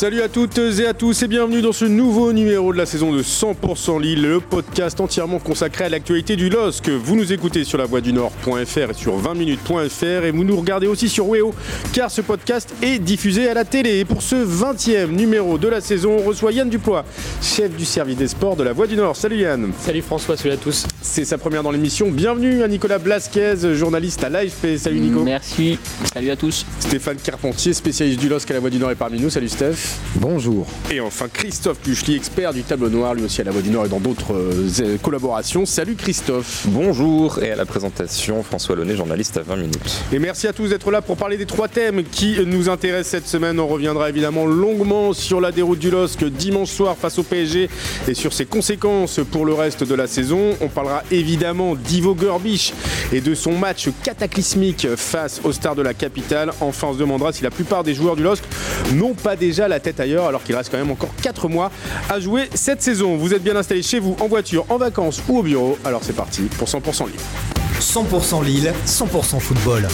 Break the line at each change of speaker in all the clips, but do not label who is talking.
Salut à toutes et à tous et bienvenue dans ce nouveau numéro de la saison de 100% Lille, le podcast entièrement consacré à l'actualité du LOSC. Vous nous écoutez sur la voix du Nord.fr et sur 20minutes.fr et vous nous regardez aussi sur Weo car ce podcast est diffusé à la télé. Et pour ce 20e numéro de la saison, on reçoit Yann Duplois, chef du service des sports de la voix du Nord. Salut Yann.
Salut François, salut à tous.
C'est sa première dans l'émission. Bienvenue à Nicolas Blasquez, journaliste à l'AFP. Salut Nico.
Merci, salut à tous.
Stéphane Carpentier, spécialiste du LOSC à la voix du Nord est parmi nous. Salut Steph.
Bonjour.
Et enfin Christophe Puchli, expert du tableau noir, lui aussi à la Voix du Nord et dans d'autres euh, collaborations. Salut Christophe.
Bonjour et à la présentation François Launay, journaliste à 20 minutes.
Et merci à tous d'être là pour parler des trois thèmes qui nous intéressent cette semaine. On reviendra évidemment longuement sur la déroute du LOSC dimanche soir face au PSG et sur ses conséquences pour le reste de la saison. On parlera évidemment d'Ivo Gerbic et de son match cataclysmique face aux stars de la capitale. Enfin, on se demandera si la plupart des joueurs du LOSC n'ont pas déjà la tête ailleurs alors qu'il reste quand même encore 4 mois à jouer cette saison. Vous êtes bien installé chez vous, en voiture, en vacances ou au bureau. Alors c'est parti pour 100% Lille.
100% Lille, 100% football.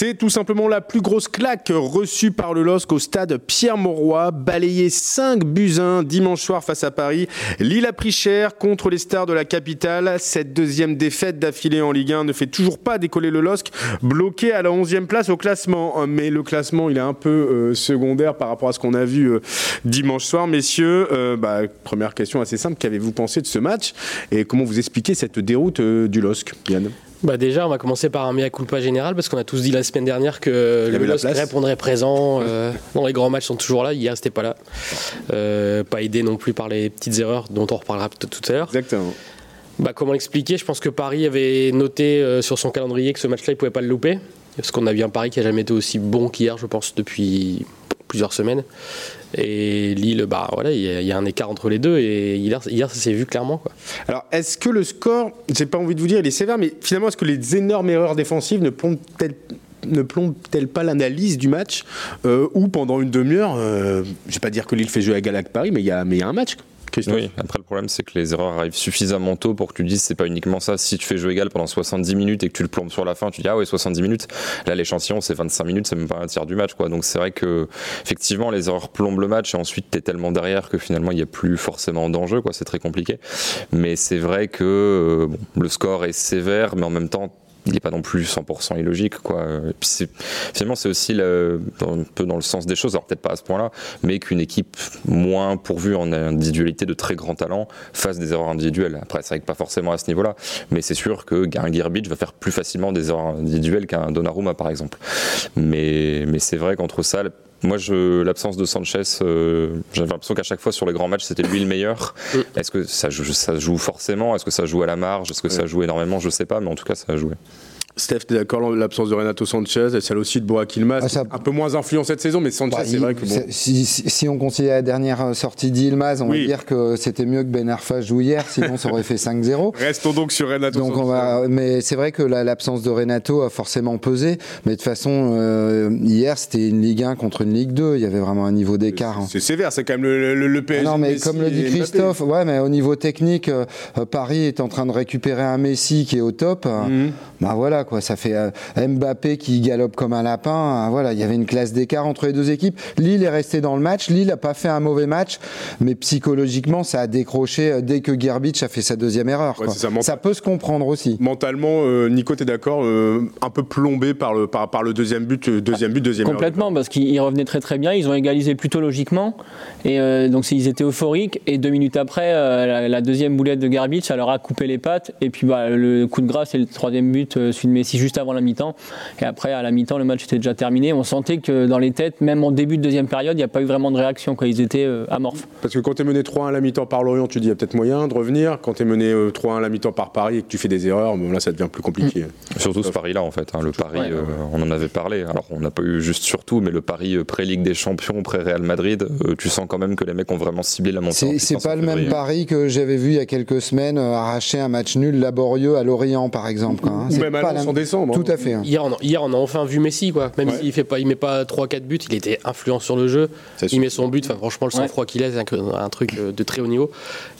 C'est tout simplement la plus grosse claque reçue par le LOSC au stade Pierre-Mauroy, balayé 5 buts 1 dimanche soir face à Paris. Lille a pris cher contre les stars de la capitale. Cette deuxième défaite d'affilée en Ligue 1 ne fait toujours pas décoller le LOSC, bloqué à la 11e place au classement. Mais le classement, il est un peu euh, secondaire par rapport à ce qu'on a vu euh, dimanche soir. Messieurs, euh, bah, première question assez simple, qu'avez-vous pensé de ce match? Et comment vous expliquez cette déroute du LOSC, Yann?
Bah déjà, on va commencer par un mea culpa général parce qu'on a tous dit la semaine dernière que le LOSC répondrait présent. Euh, non, les grands matchs sont toujours là. Hier, c'était pas là. Euh, pas aidé non plus par les petites erreurs dont on reparlera tout à l'heure.
Exactement.
Bah, comment l'expliquer? Je pense que Paris avait noté euh, sur son calendrier que ce match-là, il pouvait pas le louper. Parce qu'on a vu un Paris qui a jamais été aussi bon qu'hier, je pense, depuis plusieurs semaines. Et Lille, bah voilà, il y, a un écart entre les deux et hier, hier ça s'est vu clairement. Quoi.
Alors, est-ce que le score, j'ai pas envie de vous dire, il est sévère, mais finalement, est-ce que les énormes erreurs défensives ne plombent-elles ne pas l'analyse du match euh, où pendant une demi-heure, euh, je vais pas dire que Lille fait jouer à Galac Paris, mais il y, y a un match
oui, après le problème c'est que les erreurs arrivent suffisamment tôt pour que tu dises c'est pas uniquement ça. Si tu fais jeu égal pendant 70 minutes et que tu le plombes sur la fin, tu dis ah ouais 70 minutes. Là l'échantillon c'est 25 minutes, c'est même pas un tiers du match quoi. Donc c'est vrai que effectivement les erreurs plombent le match et ensuite tu es tellement derrière que finalement il n'y a plus forcément d'enjeu quoi. C'est très compliqué. Mais c'est vrai que euh, le score est sévère, mais en même temps il n'est pas non plus 100% illogique. Quoi. finalement, c'est aussi un peu dans le sens des choses, alors peut-être pas à ce point-là, mais qu'une équipe moins pourvue en individualité de très grand talent fasse des erreurs individuelles. Après, c'est vrai pas forcément à ce niveau-là, mais c'est sûr que un Gerbich va faire plus facilement des erreurs individuelles qu'un Donnarumma, par exemple. Mais, mais c'est vrai qu'entre ça, moi, l'absence de Sanchez, euh, j'avais l'impression qu'à chaque fois sur les grands matchs, c'était lui le meilleur. Mm. Est-ce que ça joue, ça joue forcément? Est-ce que ça joue à la marge? Est-ce que ça joue énormément? Je sais pas, mais en tout cas, ça a joué.
Steph, tu es d'accord l'absence de Renato Sanchez et celle aussi de Boak Ilmaz ah, Un peu moins influent cette saison, mais Sanchez, bah, c'est vrai que bon.
Si, si, on considère la dernière euh, sortie d'Ilmaz, on va dire que c'était mieux que Ben Arfa joue hier, sinon ça aurait fait 5-0.
Restons donc sur Renato
donc On va, mais c'est vrai que l'absence de Renato a forcément pesé. Mais de toute façon, euh, hier, c'était une Ligue 1 contre une Ligue 2. Il y avait vraiment un niveau d'écart. Hein.
C'est sévère, c'est quand même le, le, PSG.
Ah non, mais comme le dit Christophe, ouais, mais au niveau technique, euh, Paris est en train de récupérer un Messi qui est au top. Mhm. Bah voilà, quoi, ça fait. Mbappé qui galope comme un lapin. Hein, voilà, il y avait une classe d'écart entre les deux équipes. Lille est resté dans le match. Lille n'a pas fait un mauvais match, mais psychologiquement, ça a décroché euh, dès que Gerbich a fait sa deuxième erreur. Ça, peut se comprendre aussi.
Mentalement, euh, Nico, tu es d'accord euh, Un peu plombé par le, par, par le deuxième but, deuxième but, deuxième
Complètement, parce qu'ils revenaient très très bien. Ils ont égalisé plutôt logiquement. Et donc, ils étaient euphoriques. Et deux minutes après, la, deuxième boulette de Gerbich, ça leur a coupé les pattes. Et puis, bah, le coup de grâce et le troisième but, celui de Messi juste avant la mi et après, à la mi-temps, le match était déjà terminé. On sentait que dans les têtes, même en début de deuxième période, il n'y a pas eu vraiment de réaction. Quoi. Ils étaient euh, amorphes.
Parce que quand tu es mené 3-1 à la mi-temps par Lorient, tu dis il y a peut-être moyen de revenir. Quand tu es mené 3-1 à la mi-temps par Paris et que tu fais des erreurs, bon, là, ça devient plus compliqué.
Mm. Surtout ce Paris-là, en fait. Hein. le Paris, euh, on en avait parlé. Alors, on n'a pas eu juste surtout, mais le Paris euh, pré-Ligue des Champions, pré-Real Madrid, tu sens quand même que les mecs ont vraiment ciblé la montée.
C'est pas le même Paris que j'avais vu il y a quelques semaines arracher un match nul laborieux à Lorient, par exemple. Hein.
Même à en décembre.
Tout à fait. hein.
Hier on, a, hier, on a enfin vu Messi, quoi. Même
Ouais.
s'il fait pas, il met pas 3-4 buts, il était influent sur le jeu. Il met son but. Enfin, franchement, le sang-froid qu'il a, c'est un, un truc euh, de très haut niveau.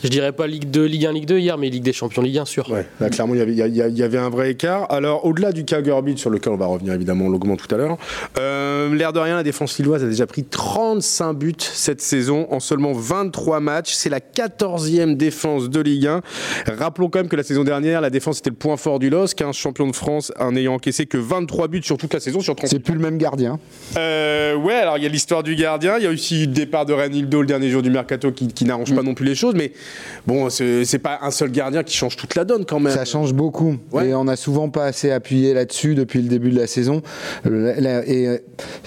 Je dirais pas Ligue 2, Ligue 1, Ligue 2 hier, mais Ligue des Champions, Ligue 1 sûr.
Ouais, là, clairement, il y avait- il y, a- il y a- il y avait un vrai écart. Alors, au-delà du cas sur lequel on va revenir évidemment longuement tout à l'heure, euh, l'air de rien, la défense lilloise a déjà pris 35 buts cette saison en seulement 23 matchs. C'est la 14e défense de Ligue 1. Rappelons quand même que la saison dernière, la défense était le point fort du LOSC, un champion de France en ayant encaissé que 23 buts sur toute la saison, sur 30
C'est plus le même gardien.
euh, ouais, alors il y a l'histoire du gardien, il y a aussi le départ de Renildo le dernier jour du mercato qui, qui n'arrange pas non plus les choses, mais bon, c'est pas un seul gardien qui change toute la donne quand même.
Ça change beaucoup.
Ouais.
Et on n'a souvent pas assez appuyé là-dessus depuis le début de la saison. Et euh,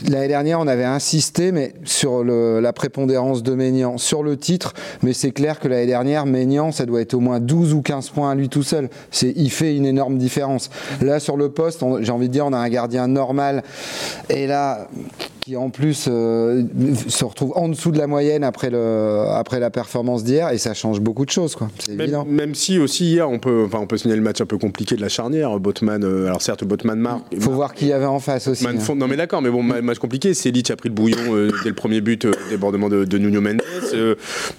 l'année dernière, on avait insisté mais sur le- la prépondérance de Maignan, sur le titre. Mais c'est clair que l'année dernière, Maignan, ça doit être au moins 12 ou 15 points à lui tout seul. Il fait une énorme différence. Là, sur le poste, j'ai envie de dire, on a un gardien normal. Et là, qui en plus euh, se retrouve en dessous de la moyenne après, le, après la performance d'hier. Et ça change beaucoup de choses, quoi. C'est évident.
Même, si aussi hier, on peut, enfin, on peut signaler le match un peu compliqué de la charnière. Botman, euh, alors certes, Botman marque.
Faut voir qui y avait en face aussi. Hein.
non mais d'accord, mais bon, ma- match compliqué. Selic a pris le bouillon euh, dès le premier but, débordement de, de Nuno Mendes.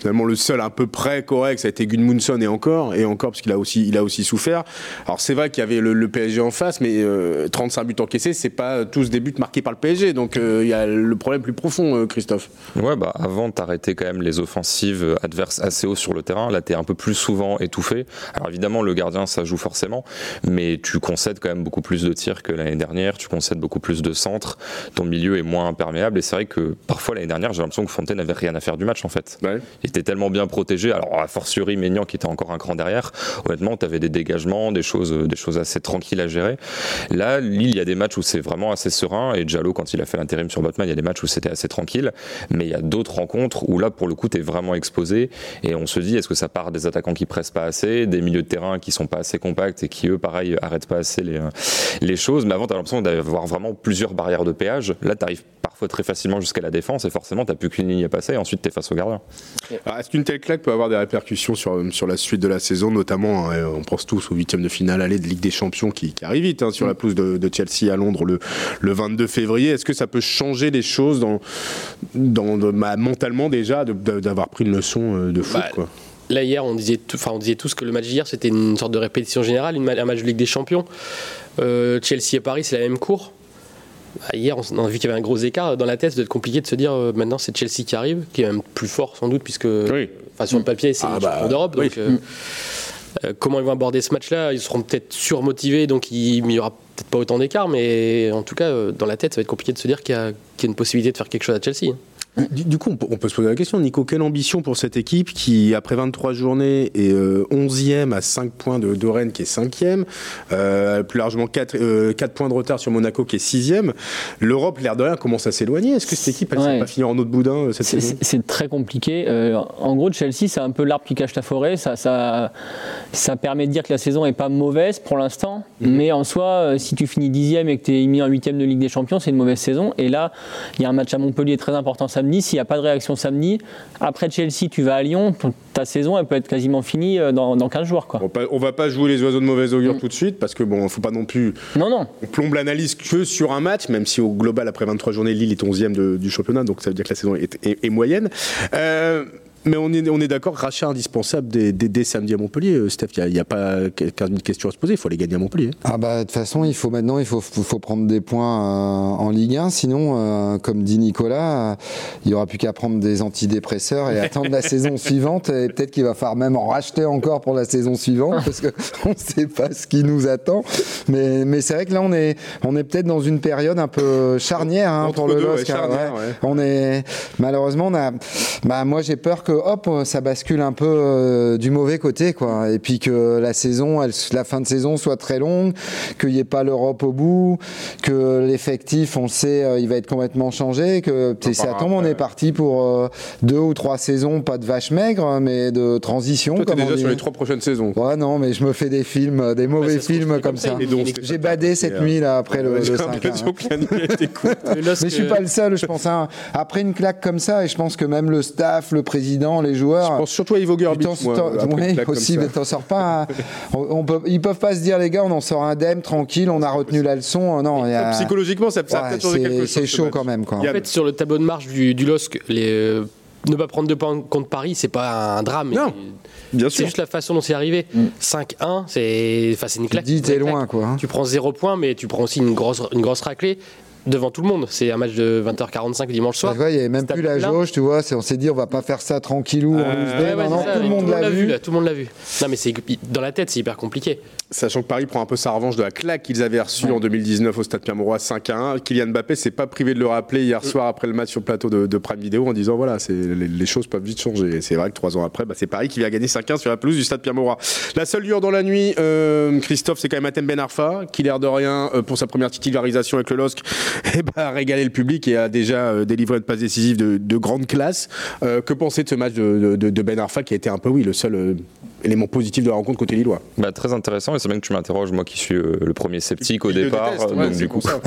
Finalement, le seul un peu près correct, ça a été Gudmundsson et encore, et encore parce qu'il a aussi, il a aussi souffert. Alors c'est vrai qu'il y avait le, le PSG en face, mais euh, 35 buts encaissés, c'est pas tous des buts marqués par le PSG. Donc il a le problème plus profond, euh, Christophe.
Ouais, bah avant, t'arrêtais quand même les offensives adverses assez haut sur le terrain. Là, t'es un peu plus souvent étouffé. Alors évidemment, le gardien, ça joue forcément, mais tu concèdes quand même beaucoup plus de tirs que l'année dernière. Tu concèdes beaucoup plus de centres. Ton milieu est moins imperméable. Et c'est vrai que parfois l'année dernière, j'ai l'impression que Fontaine n'avait rien à faire du match en fait.
Ouais.
Il était tellement bien protégé. Alors a fortiori Maignan qui était encore un cran derrière. Honnêtement, t'avais des dégagements, des choses, des choses assez tranquilles à gérer. Là, Lille, il y a des matchs où c'est vraiment assez serein. Et Diallo, quand il a fait l'intérim sur Il y a des matchs où c'était assez tranquille. Mais il y a d'autres rencontres où là, pour le coup, tu es vraiment exposé. Et on se dit, est-ce que ça part des attaquants qui pressent pas assez, des milieux de terrain qui sont pas assez compacts et qui, eux, pareil, arrêtent pas assez les, les choses? Mais avant, tu as l'impression d'avoir vraiment plusieurs barrières de péage. Là, tu arrives parfois très facilement jusqu'à la défense et forcément, tu plus qu'une ligne à passer. Et ensuite, tu es face au gardien.
Est-ce qu'une telle claque peut avoir des répercussions sur, sur la suite de la saison, notamment, hein, on pense tous au huitième de finale aller de Ligue des Champions qui, qui arrive vite hein, sur la pelouse de, de Chelsea à Londres le, le 22 février. Est-ce que ça peut changer les choses dans, dans, de- bah, mentalement déjà d'avoir pris une leçon euh, de foot
Bah,
quoi?
Là hier, on disait, tout- enfin, on disait tous que le match d'hier c'était une sorte de répétition générale, une ma- un match de Ligue des Champions. Euh, Chelsea et Paris, c'est la même cour. Bah, hier, on, a vu qu'il y avait un gros écart dans la tête. Ça doit être compliqué de se dire euh, maintenant c'est Chelsea qui arrive, qui est même plus fort sans doute puisque,
Oui.
sur le papier c'est
Ah
le
bah,
champion d'Europe.
oui.
Donc euh, euh, comment ils vont aborder ce match-là? Ils seront peut-être surmotivés, donc il n'y aura peut-être pas autant d'écart, mais en tout cas euh, dans la tête, ça va être compliqué de se dire qu'il y, a qu'il y a une possibilité de faire quelque chose à Chelsea. hein.
Du, du coup, on peut, on peut se poser la question, Nico, quelle ambition pour cette équipe qui, après 23 journées, est euh, 11e à 5 points de, de Rennes qui est 5e, euh, plus largement 4, points de retard sur Monaco qui est 6e. L'Europe, l'air de rien, commence à s'éloigner. Est-ce que cette équipe, elle ne
Ouais.
pas finir en autre boudin euh, cette
C'est-
saison?
C'est très compliqué. Euh, en gros, Chelsea, c'est un peu l'arbre qui cache la forêt. Ça, ça, ça permet de dire que la saison n'est pas mauvaise pour l'instant.
Mhm.
Mais en soi, euh, si tu finis dixième et que tu es mis en huitième de Ligue des Champions, c'est une mauvaise saison. Et là, il y a un match à Montpellier très important samedi. S'il n'y a pas de réaction samedi, après Chelsea, tu vas à Lyon. Ta saison, elle peut être quasiment finie euh, dans, dans 15 jours. Quoi.
On on va pas jouer les oiseaux de mauvais
Mm.
augure tout de suite parce que bon, faut pas non plus
Non, non.
on plombe l'analyse que sur un match, même si au global après 23 journées Lille est 11e de- du championnat, donc ça veut dire que la saison est, est- est moyenne. Euh, mais on est, on est d'accord, rachat indispensable dès, dès- dès samedi à Montpellier. Euh, Steph, il n'y a, pas 15 000 questions à se poser, il faut aller gagner à Montpellier.
Ah bah de toute façon, il faut maintenant, il faut, faut, faut prendre des points euh, en Ligue 1. Sinon, euh, comme dit Nicolas, euh, il y aura plus qu'à prendre des antidépresseurs et attendre la saison suivante. Et peut-être qu'il va falloir même en racheter encore pour la saison suivante parce que on ne sait pas ce qui nous attend. Mais, mais c'est vrai que là, on est, on est peut-être dans une période un peu charnière hein, pour le
ouais,
LOSC. hein,
charnière,
ouais.
ouais.
On est malheureusement, on a, bah moi j'ai peur que hop, ça bascule un peu euh, du mauvais côté, quoi. Et puis que la saison, elle, la fin de saison soit très longue, qu'il n'y ait pas l'Europe au bout, que l'effectif, on le sait, euh, il va être complètement changé, que
On
ça tombe, on est parti pour euh, deux ou trois saisons, pas de vache maigre, mais de transition.
Toi, t'es
comme on
déjà
dit.
sur les trois prochaines saisons.
Ouais, non, mais je me fais des films, euh, des mauvais films
c'est
comme ça. J'ai badé cette nuit là après le,
J'ai
le 5.
l'impression que la nuit a été courte.
Le LOSC,
Mais je suis
euh,
pas le seul, je pense. hein. Après une claque comme ça, et je pense que même le staff, le président, évident, les joueurs.
Je pense surtout à Ivo Gerbic.
Tu oui, aussi, mais t'en sors pas. un- on, on peut, ils peuvent pas se dire, les gars, on en sort indemne, tranquille, on a retenu la leçon. Non, y a-
Psychologiquement, ça, ça a
Ouais,
peut-être changé quelque
c'est
chose.
c'est
ce
chaud quand même. Quoi.
En fait, sur le tableau de marche du, du LOSC, les, euh, ne pas prendre de points contre Paris, c'est pas un drame.
Non, bien
C'est
sûr.
juste la façon dont c'est arrivé. 5-1, c'est enfin, c'est une
Tu
claque.
dis,
c'est
t'es loin, quoi. hein.
Tu prends 0 points, mais tu prends aussi une grosse, une grosse raclée devant tout le monde. C'est un match de 20h45 dimanche
Tu
soir.
vois, il n'y avait même plus la jauge, tu vois. On s'est dit, on va pas faire ça tranquillou. en
Euh.
Ouais, ouais,
non, non,
c'est ça,
tout le monde l'a vu.
là, tout le monde l'a vu. Non, mais c'est dans la tête, c'est hyper compliqué.
Sachant que Paris prend un peu sa revanche de la claque qu'ils avaient reçue en 2019 au Stade Pierre-Mauroy 5 à 1. Kylian Mbappé s'est pas privé de le rappeler hier soir après le match sur le plateau de, de Prime Video en disant voilà, c'est, les, les choses peuvent vite changer. Et c'est vrai que trois ans après, bah, c'est Paris qui vient gagner 5-1 sur la pelouse du Stade Pierre-Mauroy. La seule lueur dans la nuit, euh, Christophe, c'est quand même Atem Ben Arfa qui, l'air de rien, euh, pour sa première titularisation avec le LOSC, eh ben, a régalé le public et a déjà euh, délivré une passe décisive de, de grande classe. Euh, que penser de ce match de, de- de Ben Arfa qui a été un peu, oui, le seul euh, élément positif de la rencontre côté Lillois
Bah, très intéressant et c'est bien que tu m'interroges, moi qui suis euh, le premier sceptique au
Il
départ.
déteste,
euh,
ouais,
donc
c'est
du coup,
ça.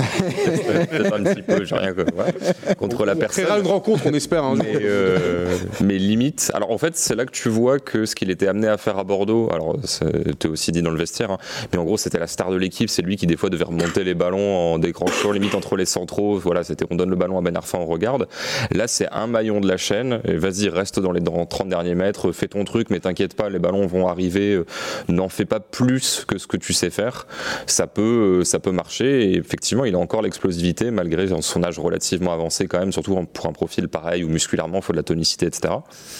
un petit peu, j'ai rien que- ouais, contre la
On
personne.
créera une rencontre, on espère. jour.
Mais, euh, mais limite, alors en fait, c'est là que tu vois que ce qu'il était amené à faire à Bordeaux, alors c'était aussi dit dans le vestiaire, hein, mais en gros, c'était la star de l'équipe. C'est lui qui, des fois, devait remonter les ballons en décrochant limite entre les centraux. Voilà, c'était on donne le ballon à Ben Arfa, on regarde. Là, c'est un maillon de la chaîne. Et vas-y, reste dans les dans 30 derniers mètres, fais ton truc, mais t'inquiète pas, les ballons vont arriver. euh, N'en fais pas plus que ce que tu sais faire. Ça peut, euh, ça peut marcher. Et effectivement, il a encore l'explosivité malgré son âge relativement avancé quand même, surtout pour un profil pareil où musculairement, il faut de la tonicité, etc.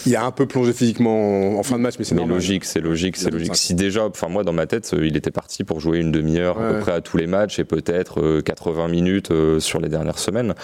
Il a un peu plongé physiquement en, fin de match, mais c'est
logique, c'est logique, c'est logique.
25.
Si déjà, enfin moi dans ma tête, euh, il était parti pour jouer une demi-heure à peu près à tous les matchs et peut-être euh, 80 minutes sur les dernières semaines.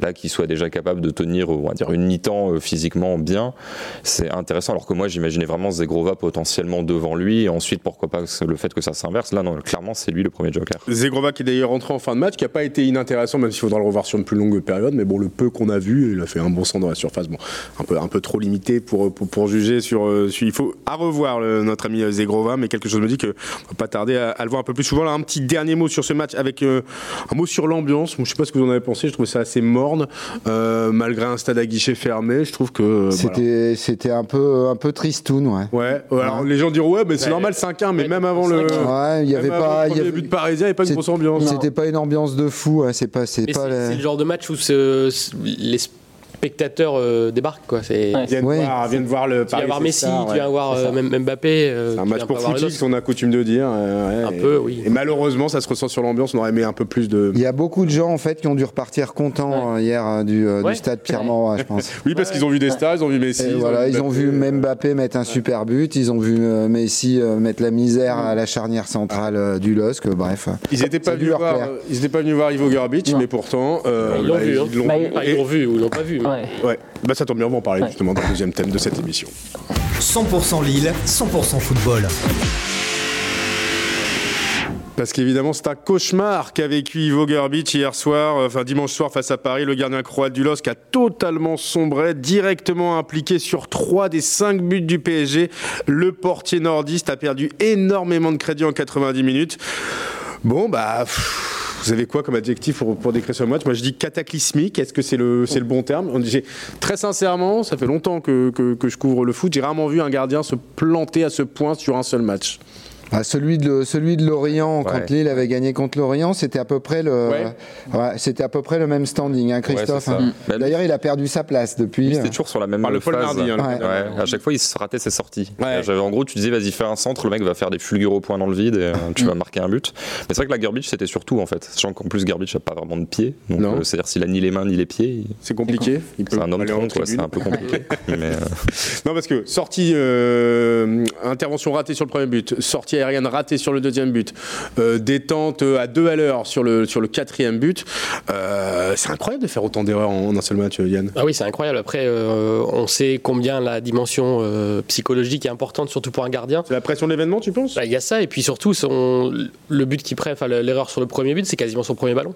Là, qu'il soit déjà capable de tenir, on va dire une mi-temps physiquement bien, c'est intéressant. Alors que moi, j'imaginais vraiment Zegrova potentiellement devant lui et ensuite pourquoi pas le fait que ça s'inverse. Là, non, clairement, c'est lui le premier joker.
Zegrova qui est d'ailleurs rentré en fin de match, qui n'a pas été inintéressant, même s'il faudra le revoir sur une plus longue période. Mais bon, le peu qu'on a vu, il a fait un bon sang dans la surface. Bon, un peu, un peu trop limité pour, pour, pour juger sur, euh, sur- Il faut à revoir le- notre ami euh, Zegrova, mais quelque chose me dit qu'on va pas tarder à, à le voir un peu plus souvent. Là, un petit dernier mot sur ce match avec euh, un mot sur l'ambiance. Je sais pas ce que vous en avez pensé. Je trouve ça assez morne, euh, malgré un stade à guichet fermé. Je trouve que. euh, voilà.
C'était c'était un peu, un peu tristoun, ouais.
Ouais, ouais, alors les gens diront ouais, mais c'est normal 5-1, mais
Ouais,
même avant le.
5-1.
Ouais, il y avait pas. il y
premier
avait-
but parisien, il n'y a pas une grosse ambiance.
C'était pas une ambiance de fou, hein, c'est pas, c'est
Mais
pas.
c'est
la-
c'est le genre de match où les spectateurs euh, débarquent. Quoi. C'est,
Ouais.
Viennent,
Ouais.
voir, viennent voir le
Tu vas
Paris.
voir Messi,
ça,
tu
ouais.
vas voir euh, même Mbappé. euh,
C'est un
tu
match
viens
pour
pas
footix, on a coutume de dire. euh, ouais,
Un
et-
peu, oui.
Et malheureusement, ça se ressent sur l'ambiance. On aurait aimé un peu plus de.
Il y a beaucoup de gens en fait qui ont dû repartir contents euh, hier euh, du, euh,
Ouais.
du stade Pierre-Mauroy, je pense.
Oui, parce qu'ils ont vu des stars, ils ont vu Messi.
Et voilà, ils ont vu Mbappé mettre un super but, ils ont vu euh, Messi euh, mettre la misère à la charnière centrale euh, du LOSC, bref.
Ils n'étaient pas, venus voir,
plaire.
ils étaient pas venus voir Ivo Gerbic,
Non.
mais pourtant. euh,
Ils l'ont vu.
Ils l'ont
Bah,
vu.
Enfin, ils
Et-
l'ont vu ou ils l'ont pas vu.
Ouais.
Ouais, bah, ça tombe bien, on va en parler justement dans le deuxième thème de cette émission.
100% Lille, 100% football.
Parce qu'évidemment, c'est un cauchemar qu'a vécu Ivo Gerbic hier soir, euh, enfin dimanche soir face à Paris. Le gardien croate du LOSC a totalement sombré, directement impliqué sur trois des cinq buts du PSG. Le portier nordiste a perdu énormément de crédit en 90 minutes. Bon, bah. pff, Vous avez quoi comme adjectif pour, décrire ce match Moi, je dis cataclysmique. Est-ce que c'est le, c'est le bon terme? On- Très sincèrement, ça fait longtemps que, que- que je couvre le foot. J'ai rarement vu un gardien se planter à ce point sur un seul match.
Ah, celui de celui de Lorient quand
Ouais.
Lille avait gagné contre Lorient, c'était à peu près le
Ouais.
ouais, c'était à peu près le même standing, hein, Christophe. Hein. D'ailleurs, il a perdu sa place depuis.
C'était toujours sur la même
Par le
phase.
Nardi, hein, le
Ouais.
Ouais, à chaque fois, il se ratait ses sorties. En gros, tu disais, vas-y, fais un centre, le mec va faire des fulgures au point dans le vide et euh, tu vas marquer un but. Mais c'est vrai que la Gerbic, c'était surtout, en fait. Sachant qu'en plus, Gerbic n'a pas vraiment de pied. Donc, euh, c'est-à-dire, s'il a ni les mains ni les pieds, il-
C'est compliqué.
C'est un homme
tribune.
c'est un peu compliqué. Mais, euh,
Non, parce que sortie, euh, intervention ratée sur le premier but, sortie aérienne ratée sur le deuxième but, euh, détente à deux à l'heure sur le, sur le quatrième but. Euh, c'est incroyable de faire autant d'erreurs en, en un seul match, Yann.
Ah oui, c'est incroyable. Après, euh, on sait combien la dimension euh, psychologique est importante, surtout pour un gardien.
C'est la pression de l'événement, tu penses?
Bah, Il y a ça, et puis surtout, son, le but qu'il prend, enfin, l'erreur sur le premier but, c'est quasiment son premier ballon.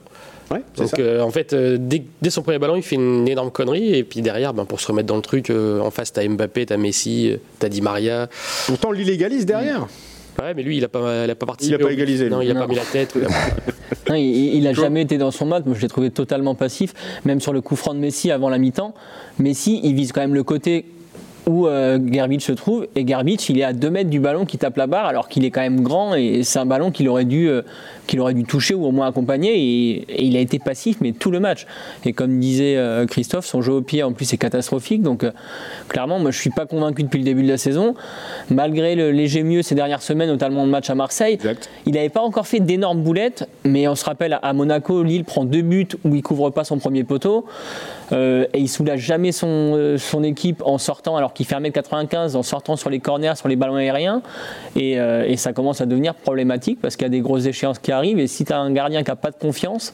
Ouais,
Donc,
ça.
euh, en fait, euh, dès, dès son premier ballon, il fait une énorme connerie, et puis derrière, ben, pour se remettre dans le truc, euh, en face, t'as Mbappé, t'as Messi, euh, t'as Di Maria.
Pourtant, l'illégalise derrière.
Ouais, mais lui, il a pas, il a pas participé.
Il a pas égalisé, lui.
Non, il a
Non.
pas mis la tête. il a-
Non, il, a jamais été dans son match. Moi, je l'ai trouvé totalement passif. Même sur le coup franc de Messi avant la mi-temps, Messi, il vise quand même le côté où euh, Gerbich se trouve. Et Gerbich, il est à 2 mètres du ballon qui tape la barre, alors qu'il est quand même grand et c'est un ballon qu'il aurait dû, euh, qu'il aurait dû toucher ou au moins accompagner. Et, et il a été passif, mais tout le match. Et comme disait euh, Christophe, son jeu au pied en plus est catastrophique. Donc euh, clairement, moi je suis pas convaincu depuis le début de la saison. Malgré le léger mieux ces dernières semaines, notamment le match à Marseille,
Exact.
il n'avait pas encore fait d'énormes boulettes. Mais on se rappelle à Monaco, Lille prend deux buts où il couvre pas son premier poteau. Euh, et il soulage jamais son, euh, son équipe en sortant, alors qu'il fait 1m95, en sortant sur les corners, sur les ballons aériens. Et, euh, et ça commence à devenir problématique parce qu'il y a des grosses échéances qui arrivent. Et si tu as un gardien qui n'a pas de confiance,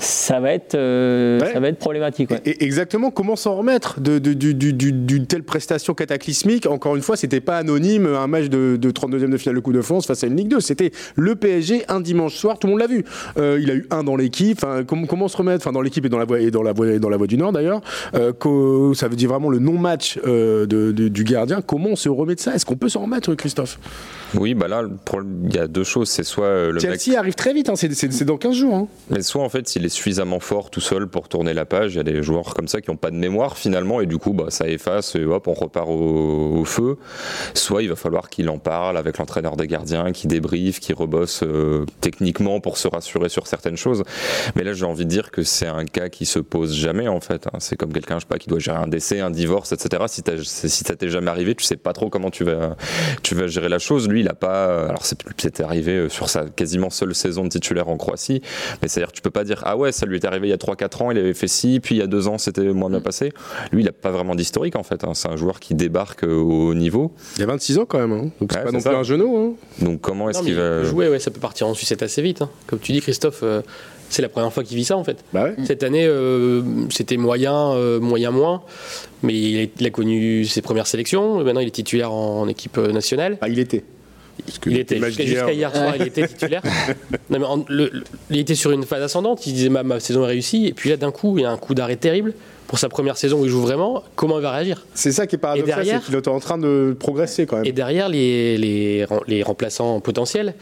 ça va être, euh,
Ouais.
ça va être problématique. ouais.
Et exactement, comment s'en remettre de- de- du- du- du- d'une telle prestation cataclysmique? Encore une fois, c'était pas anonyme, un match de, de 32e de finale de Coupe de France face à une Ligue 2. C'était le PSG un dimanche soir, tout le monde l'a vu. Euh, il a eu un dans l'équipe. Enfin, comment, comment se remettre Enfin, dans l'équipe et dans la voie et dans la voie, et dans la voie du Nord d'ailleurs. Euh, ça veut dire vraiment le non-match euh, de- de- du gardien. Comment on se remet de ça? Est-ce qu'on peut s'en remettre, Christophe?
Oui, bah là, il y a deux choses. C'est soit le mec
Chelsea arrive très vite. hein, c'est- dans 15 jours. hein.
Mais soit en fait il est suffisamment fort tout seul pour tourner la page, il y a des joueurs comme ça qui n'ont pas de mémoire finalement et du coup bah, ça efface et hop on repart au, feu. Soit il va falloir qu'il en parle avec l'entraîneur des gardiens, qui débriefe, qui rebosse euh, techniquement pour se rassurer sur certaines choses. Mais là j'ai envie de dire que c'est un cas qui se pose jamais en fait. hein. C'est comme quelqu'un je sais pas qui doit gérer un décès, un divorce, etc. Si, si ça t'est jamais arrivé, tu sais pas trop comment tu vas, gérer la chose. Lui il a pas, alors c'est arrivé euh, sur sa quasiment seule saison de titulaire en Croatie. Mais c'est-à-dire que tu peux pas dire ah ouais ça lui est arrivé il y a 3-4 ans il avait fait ci puis il y a 2 ans c'était moins bien passé. Lui il a pas vraiment d'historique en fait. hein. C'est un joueur qui débarque euh, au haut niveau.
Il a 26 ans quand même. hein. Donc c'est
Ouais,
pas
c'est
non
ça.
plus un genou. hein.
Donc comment est-ce
Non,
qu'il
il
va
jouer, ouais, ça peut partir en sucette assez vite. hein. Comme tu dis, Christophe, euh, c'est la première fois qu'il vit ça en fait.
Bah ouais.
Cette année, euh, c'était moyen, euh, moyen moins, mais il a, il a connu ses premières sélections. Maintenant, il est titulaire en, en équipe nationale.
Ah, il était. Parce que
Il était jusqu'à hier soir, il était titulaire. Non, mais en- le- le- il était sur une phase ascendante. Il disait ma, ma saison est réussie, et puis là, d'un coup, il y a un coup d'arrêt terrible pour sa première saison où il joue vraiment. Comment il va réagir?
C'est ça qui est paradoxal,
Et derrière-
c'est qu'il est en train de progresser quand même.
Et derrière, les, les, rem- les remplaçants potentiels,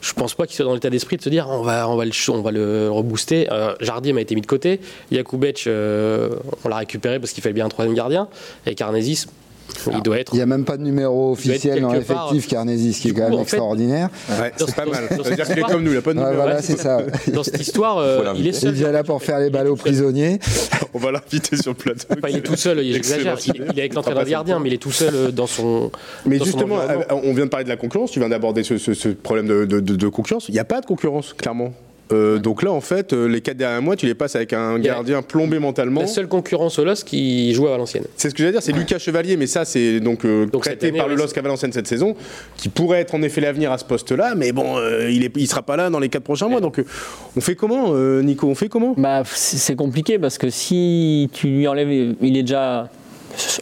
je pense pas qu'ils soient dans l'état d'esprit de se dire on va, on va, le, on va le rebooster. Euh, Jardim a été mis de côté. Jakubec, euh, on l'a récupéré parce qu'il fallait bien un troisième gardien. Et Carnesis, il doit être.
Il n'y a même pas de numéro officiel dans l'effectif Carnesis, qui est quand même extraordinaire.
Ouais, c'est pas
ce-
mal.
dans
Ça
ce-
veut dire qu'il est comme nous, il a pas de
Ouais,
numéro.
voilà, c'est ça.
Dans cette histoire, euh, il est seul.
Il est déjà là pour faire les ballots prisonniers.
On va l'inviter sur le plateau.
Enfin, il est tout seul, j'exagère. Il, il est avec l'entraîneur gardien, mais il est tout seul euh, dans son.
Mais
dans
justement, euh, on vient de parler de la concurrence, tu viens d'aborder ce, ce- ce problème de, de- de- de concurrence. Il n'y a pas de concurrence, clairement. Euh, Donc là, en fait, euh, les quatre derniers mois, tu les passes avec un gardien plombé mentalement.
La seule concurrence au LOS qui joue à Valenciennes.
C'est ce que j'allais dire, c'est Lucas Chevalier, mais ça, c'est donc, euh,
Donc année,
par le LOSC à Valenciennes cette saison, qui pourrait être en effet l'avenir à ce poste-là, mais bon, euh, il ne il sera pas là dans les quatre prochains mois. Donc, euh, on fait comment, euh, Nico On fait comment?
Bah, c'est c'est compliqué parce que si tu lui enlèves, il est déjà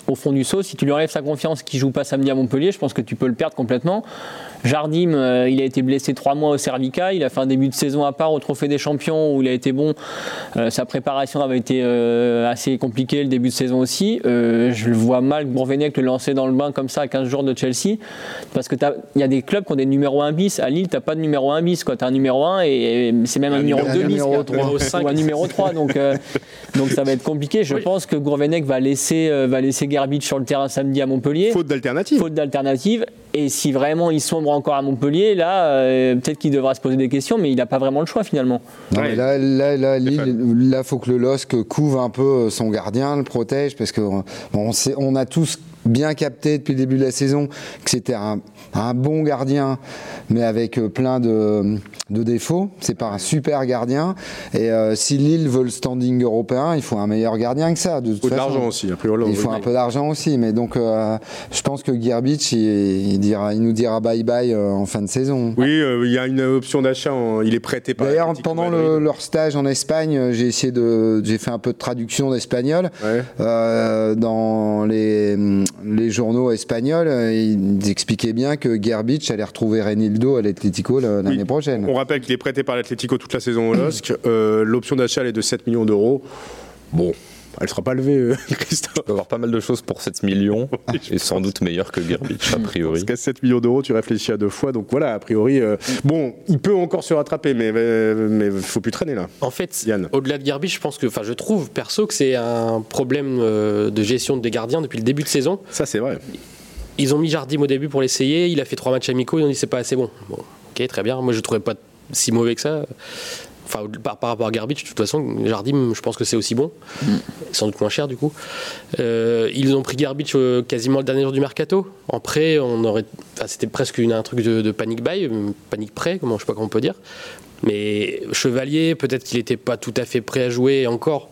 au fond du saut, si tu lui enlèves sa confiance qu'il joue pas samedi à Montpellier, je pense que tu peux le perdre complètement. Jardim, euh, il a été blessé trois mois au cervical, il a fait un début de saison à part au Trophée des Champions où il a été bon. Euh, sa préparation avait été euh, assez compliquée, le début de saison aussi. Euh, je le vois mal Bourvenec le lancer dans le bain comme ça à 15 jours de Chelsea parce que il y a des clubs qui ont des numéros 1 bis. À Lille, t'as pas de numéro 1 bis, tu as un numéro 1 et, et c'est même un,
Un
numéro
numéro-
2 bis.
numéro
quoi.
trois.
Numéro cinq ou un numéro 3. Donc, euh, donc ça va être compliqué. Je
Oui.
pense que Gourvenec va laisser, euh, va laisser Gerbich sur le terrain samedi à Montpellier.
Faute d'alternative.
Faute d'alternative. Et si vraiment il sombre encore à Montpellier, là, euh, peut-être qu'il devra se poser des questions, mais il n'a pas vraiment le choix finalement.
Non,
Ouais.
mais là, là, là, Lille,
Stéphane.
là, faut que le LOSC couvre un peu son gardien, le protège, parce que bon, on, sait- on a tous bien capté depuis le début de la saison que c'était un, un bon gardien, mais avec euh, plein de, de défauts. C'est pas un super gardien. Et euh, si Lille veut le standing européen, il faut un meilleur gardien que ça. De
Il
toute
faut de l'argent aussi, a priori.
Il faut un peu d'argent aussi, mais donc euh, je pense que Gerbich, il, il dira, il nous dira bye bye euh, en fin de saison.
Oui, il y a une option d'achat, il est prêté par.
D'ailleurs, pendant le- leur stage en Espagne, j'ai essayé de, j'ai fait un peu de traduction d'espagnol
Ouais.
dans les, les journaux espagnols. euh, Ils expliquaient bien que Gerbich allait retrouver Renildo à l'Atlético l'année
Oui.
prochaine.
On rappelle qu'il est prêté par l'Atlético toute la saison au LOSC. Euh, L'option d'achat est de 7 millions d'euros. Bon. Elle sera pas levée, euh, Christophe.
Tu peux avoir pas mal de choses pour 7 millions et sans doute meilleur que Gerbich a priori.
Parce qu'à 7 millions d'euros, tu réfléchis à deux fois. Donc voilà, a priori, euh, bon, il peut encore se rattraper, mais euh, mais faut plus traîner là.
En fait,
Yann.
au-delà de Garbage, je pense que, enfin, je trouve perso que c'est un problème euh, de gestion des gardiens depuis le début de saison.
Ça, c'est vrai.
Ils ont mis Jardim au début pour l'essayer. Il a fait trois matchs amicaux. Ils ont dit c'est pas assez bon. Bon, ok, très bien. Moi, je trouvais pas si mauvais que ça. Enfin, par, par rapport à Garbage, de toute façon, Jardim, je pense que c'est aussi bon. Sans doute moins cher, du coup. Euh, ils ont pris Garbage euh, quasiment le dernier jour du mercato. En prêt, on aurait, enfin, c'était presque une- un truc de, de panic buy, euh, panic prêt, comment je sais pas comment on peut dire. Mais Chevalier, peut-être qu'il n'était pas tout à fait prêt à jouer encore.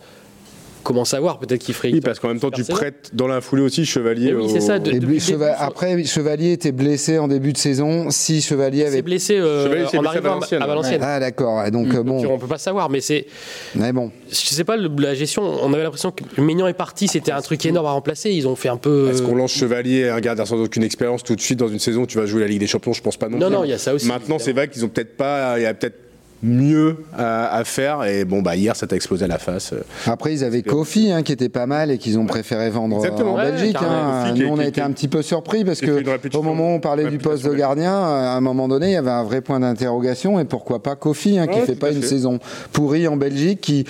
Comment savoir Peut-être qu'il ferait.
Oui, parce qu'en même temps, tu prêtes dans la foulée aussi Chevalier.
Mais oui, c'est ça, de-
Cheva-
début,
après, Chevalier était blessé en début de saison. Si Chevalier avait.
blessé, euh,
Chevalier s'est
en
blessé à
arrivant à
Valenciennes.
à Valenciennes.
Ah, d'accord. Donc, euh,
Donc,
bon.
on peut pas savoir, mais c'est,
Mais bon.
je sais pas, le- la gestion. On avait l'impression que Maignan est parti, c'était un truc énorme à remplacer. Ils ont fait un peu.
Est-ce qu'on lance Chevalier, un gardien sans aucune expérience, tout de suite dans une saison où tu vas jouer la Ligue des Champions Je pense pas non
Non,
plus.
non, il y a ça aussi,
Maintenant, c'est vrai qu'ils ont peut-être pas. Il y a peut-être mieux à, à faire. Et bon, bah, hier, ça t'a explosé à la face.
Après, ils avaient Kofi hein, qui était pas mal et qu'ils ont préféré vendre
Exactement.
en
Ouais,
Belgique. hein. Nous, on a été un petit peu surpris parce que au moment où on parlait du poste de gardien, à un moment donné, il y avait un vrai point d'interrogation et pourquoi pas Kofi hein, qui
Ouais,
fait pas une
fait.
saison pourrie en Belgique, qui,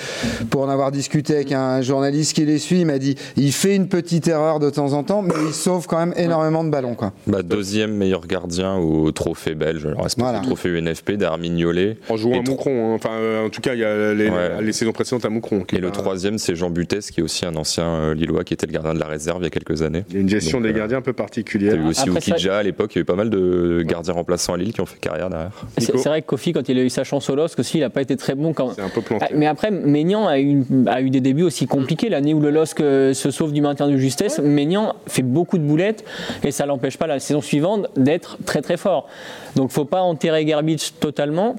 pour en avoir discuté avec un journaliste qui les suit, il m'a dit il fait une petite erreur de temps en temps, mais il sauve quand même énormément de ballons. Quoi.
Bah, deuxième meilleur gardien au trophée belge, alors c'est
Voilà.
le trophée UNFP derrière Mignolet.
En jouant Moucron. hein. Enfin, euh, en tout cas, il y a les,
Ouais.
les saisons précédentes à Moucron.
Et le
pas-
troisième, c'est Jean Butès, qui est aussi un ancien euh, Lillois, qui était le gardien de la réserve il y a quelques années.
Il y a une gestion
Donc,
des
euh,
gardiens un peu
Il y
particulière.
a eu aussi
Après, ça-
à l'époque, il y a eu pas mal de gardiens remplaçants à Lille qui ont fait carrière derrière.
C'est vrai que Kofi, quand il a eu sa chance au LOSC aussi, il n'a pas été très bon. Quand...
C'est un peu planté.
Ah, Mais après, Maignan a eu, a eu des débuts aussi compliqués. L'année où le LOSC se sauve du maintien de justesse, Maignan fait beaucoup de boulettes et ça l'empêche pas la saison suivante d'être très très fort. Donc faut pas enterrer Garbage totalement,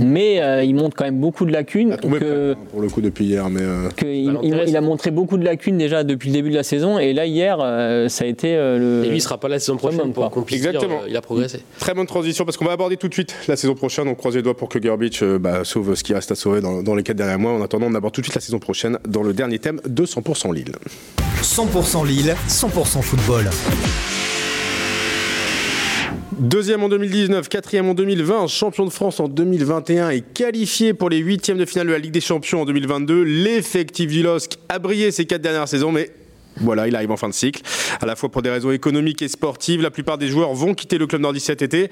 mais euh, il montre quand même beaucoup de lacunes.
Il a tombé
que-
près, hein, pour le coup depuis hier, mais euh,
que il, a montré beaucoup de lacunes déjà depuis le début de la saison et là hier euh, ça a été euh, le
Et lui, il sera pas là la saison prochaine pour qu'on puisse
Exactement.
dire euh, il a progressé.
très bonne transition parce qu'on va aborder tout de suite la saison prochaine. On croise les doigts pour que Gerbich euh, bah, sauve ce qui reste à sauver dans, dans les quatre derniers mois. En attendant, on aborde tout de suite la saison prochaine dans le dernier thème de 100% Lille.
100% Lille, 100% football.
Deuxième en 2019, quatrième en 2020, champion de France en 2021 et qualifié pour les huitièmes de finale de la Ligue des Champions en 2022. L'effectif du LOSC a brillé ces quatre dernières saisons, mais voilà, il arrive en fin de cycle. À la fois pour des raisons économiques et sportives, la plupart des joueurs vont quitter le club nordiste cet été.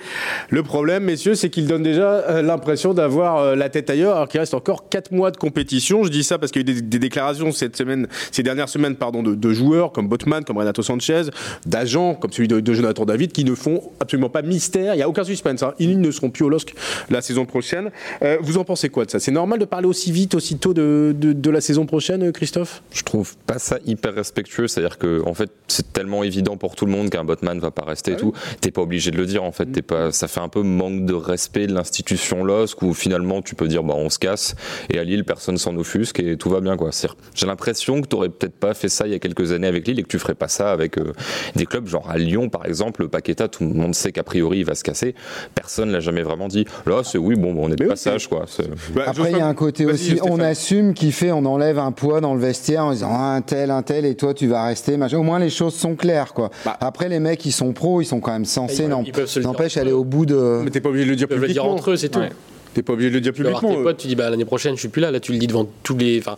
Le problème, messieurs, c'est qu'ils donnent déjà euh, l'impression d'avoir euh, la tête ailleurs, alors qu'il reste encore 4 mois de compétition. Je dis ça parce qu'il y a eu des, déclarations cette semaine, ces dernières semaines pardon, de, joueurs comme Botman, comme Renato Sanchez, d'agents comme celui de, Jonathan David, qui ne font absolument pas mystère. Il n'y a aucun suspense. hein. Ils ne seront plus au LOSC la saison prochaine. Euh, vous en pensez quoi de ça? C'est normal de parler aussi vite, aussi tôt de, de- de la saison prochaine, Christophe?
Je trouve pas ça hyper respectueux, c'est-à-dire que en fait c'est tellement évident pour tout le monde qu'un botman va pas rester et tout. T'es pas obligé de le dire en fait. T'es pas, ça fait un peu manque de respect de l'institution LOSC où finalement tu peux dire bah on se casse et à Lille personne s'en offusque et tout va bien quoi. C'est- J'ai l'impression que t'aurais peut-être pas fait ça il y a quelques années avec Lille et que tu ferais pas ça avec euh, des clubs genre à Lyon par exemple. Paqueta, tout le monde sait qu'a priori il va se casser. Personne l'a jamais vraiment dit. Là c'est oui bon on est de
oui,
passage quoi.
Bah,
Après, il y a un côté aussi, on assume qui fait, on enlève un poids dans le vestiaire en disant ah, un tel, un tel, et toi tu vas rester. machin. Au moins les choses sont claires, quoi.
Bah.
Après, les mecs, ils sont pros, ils sont quand même censés,
Ils-
n'en-
ils peuvent se le dire
n'empêche, aller au bout de.
Mais t'es pas obligé de le dire
Ils peuvent le dire
publiquement.
entre eux, c'est tout.
Ouais.
T'es pas obligé de le dire publiquement.
tes potes, tu dis bah, l'année prochaine, je suis plus là. Là, tu le dis devant tous les. Enfin,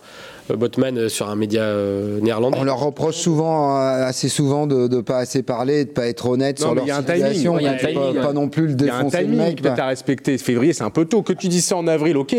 euh, Botman euh, sur un média euh, néerlandais.
On leur reproche souvent, euh, assez souvent, de ne pas assez parler, de pas être honnête
Non,
sur leur
il y a un timing.
situation,
Ouais, il y a un
pas-
timing,
pas,
ouais.
non plus le
Il y a un
défoncer
timing peut-être à respecter. Février, c'est un peu tôt. Que tu dises ça en avril, ok.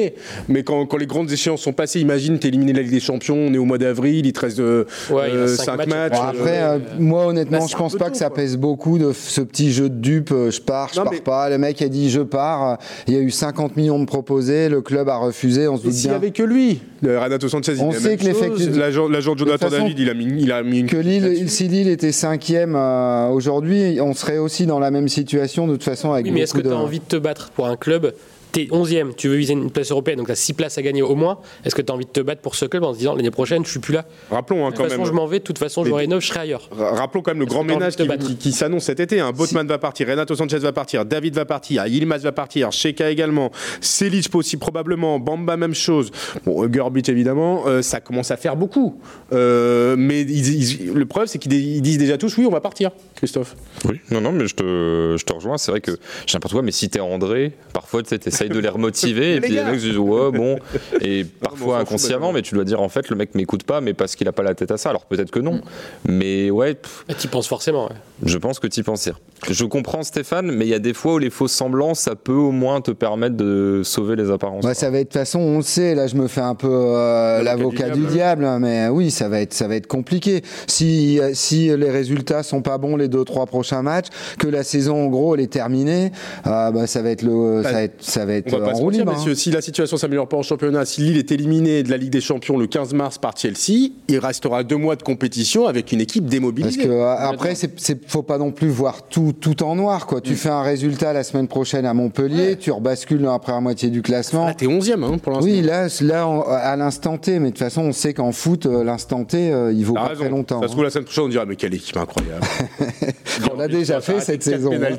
Mais quand, quand les grandes échéances sont passées, imagine, t'es éliminé de la Ligue des Champions, on est au mois d'avril, il te reste euh,
Ouais, il
euh,
reste cinq
cinq
matchs.
matchs.
Bon, après, euh, moi honnêtement,
Bah,
je pense pas
tôt,
que ça
quoi.
pèse beaucoup de ce petit jeu de dupe. euh, Je pars, je
Non,
pars
mais-
pas. Le mec a dit je pars. euh, Il y a eu 50 millions de proposés. Le club a refusé. On se
Mais
doute
s'il y
bien
avait que lui, le Renato Sanchez,
On
dit
sait que l'effectif-.
L'agent Jonathan David, il a mis, il a mis une
que Lille, si Lille était cinquième euh, aujourd'hui, on serait aussi dans la même situation de toute façon avec
Oui, mais est-ce que tu as envie de te battre pour un club t'es 11e, tu veux viser une place européenne, donc tu as 6 places à gagner au moins. Est-ce que tu as envie de te battre pour ce club en se disant l'année prochaine, je suis plus là
Rappelons hein,
De
quand
toute façon,
même.
je m'en vais, de toute façon, je rénove, je serai ailleurs.
Ra- Rappelons quand même le grand ménage
de
qui,
battre
qui- qui s'annonce cet été. Hein. Botman va partir, Renato Sanchez va partir, David va partir, Yilmaz va partir, Sheka également, Selic aussi probablement, Bamba même chose. Bon, Gurbich évidemment, euh, ça commence à faire beaucoup. Euh, mais ils- ils- le problème c'est qu'ils disent déjà tous oui on va partir, Christophe.
Oui, non, non, mais je te, je te rejoins. C'est vrai que j'ai n'importe quoi, mais si t'es André, parfois tu de les remotiver, et puis les mecs se disent ouais, bon. Et parfois inconsciemment, mais tu dois dire en fait, le mec m'écoute pas, mais parce qu'il a pas la tête à ça. Alors peut-être que non. Mais ouais,
Tu penses forcément. ouais.
je pense que tu penses. Je comprends Stéphane, mais il y a des fois où les fausses semblances, ça peut au moins te permettre de sauver les apparences.
Ouais, ça va être de toute façon, on le sait. Là, je me fais un peu euh,
L'avocat du
du diable, hein, mais oui, ça va être, ça va être compliqué. Si euh, si les résultats sont pas bons les deux trois prochains matchs, que la saison en gros elle est terminée, euh, bah, ça va être le, ça va être, ça va
On
être
va pas
en
se
roue
mentir,
libre. hein.
si la situation s'améliore pas en championnat, si Lille est éliminé de la Ligue des Champions le 15 mars par Chelsea, il restera deux mois de compétition avec une équipe
Parce
démobilisée.
que euh, après, c'est, faut pas non plus voir tout, tout en noir. Quoi.
Mm.
Tu fais un résultat la semaine prochaine à Montpellier, tu rebascules après la moitié du classement.
Là, t'es 11e hein, pour l'instant.
Oui, là, là on- à l'instant T, mais de toute façon, on sait qu'en foot, euh, l'instant T, euh, il vaut pas
raison.
très longtemps.
Ça se trouve la semaine prochaine on dira mais quelle équipe incroyable.
hein. On l'a déjà fait cette saison. hein.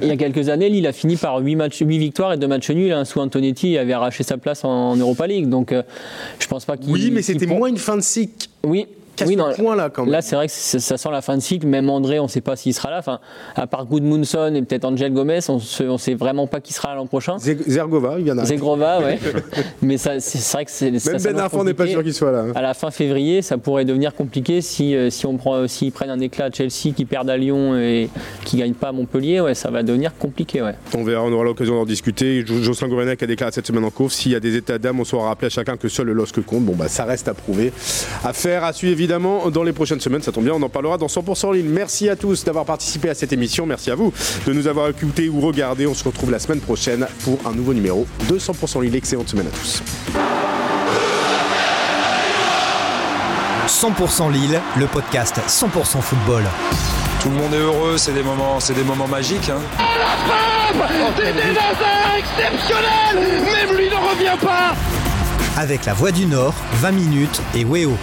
il y a quelques années, Lille a fini par 8, matchs, 8 victoires et 2 matchs nuls. hein, sous Antonetti, il avait arraché sa place en Europa League. Donc, euh, je pense pas qu'il.
Oui, mais c'était moins une fin de cycle.
Oui, oui, non,
point-là quand même.
Là, c'est vrai que ça, ça sent la fin de cycle. Même André, on ne sait pas s'il sera là. Enfin, à part Goodmunson et peut-être Angel Gomez, on ne sait vraiment pas qui sera là l'an prochain.
Zergova, il vient d'arriver.
Zegrova, ouais. mais ça, c'est vrai que c'est. ça
Même
s'annonce
Ben Arfa, on n'est pas sûr qu'il soit là. hein.
À la fin février, ça pourrait devenir compliqué si, euh, si on prend, s'ils prennent un éclat à Chelsea, qui perdent à Lyon et qui gagnent pas à Montpellier, ouais, ça va devenir compliqué, ouais.
On verra, on aura l'occasion d'en discuter. Jo- Jocelyn Gourvenec a déclaré cette semaine en course s'il y a des états d'âme, on saura rappeler à chacun que seul le LOSC compte. Bon, bah, ça reste à prouver. À faire, à suivre évidemment dans les prochaines semaines. Ça tombe bien, on en parlera dans 100% ligne. Merci à tous d'avoir participé à cette émission. Merci à vous de nous avoir écoutés ou regardés. On se retrouve la semaine prochaine pour un nouveau numéro de 100% ligne. Excellente semaine à tous.
100% Lille, le podcast 100% football.
Tout le monde est heureux, c'est des moments, c'est des moments magiques. hein.
C'était Hazard exceptionnel Même lui ne revient pas
Avec la Voix du Nord, 20 minutes et Weo.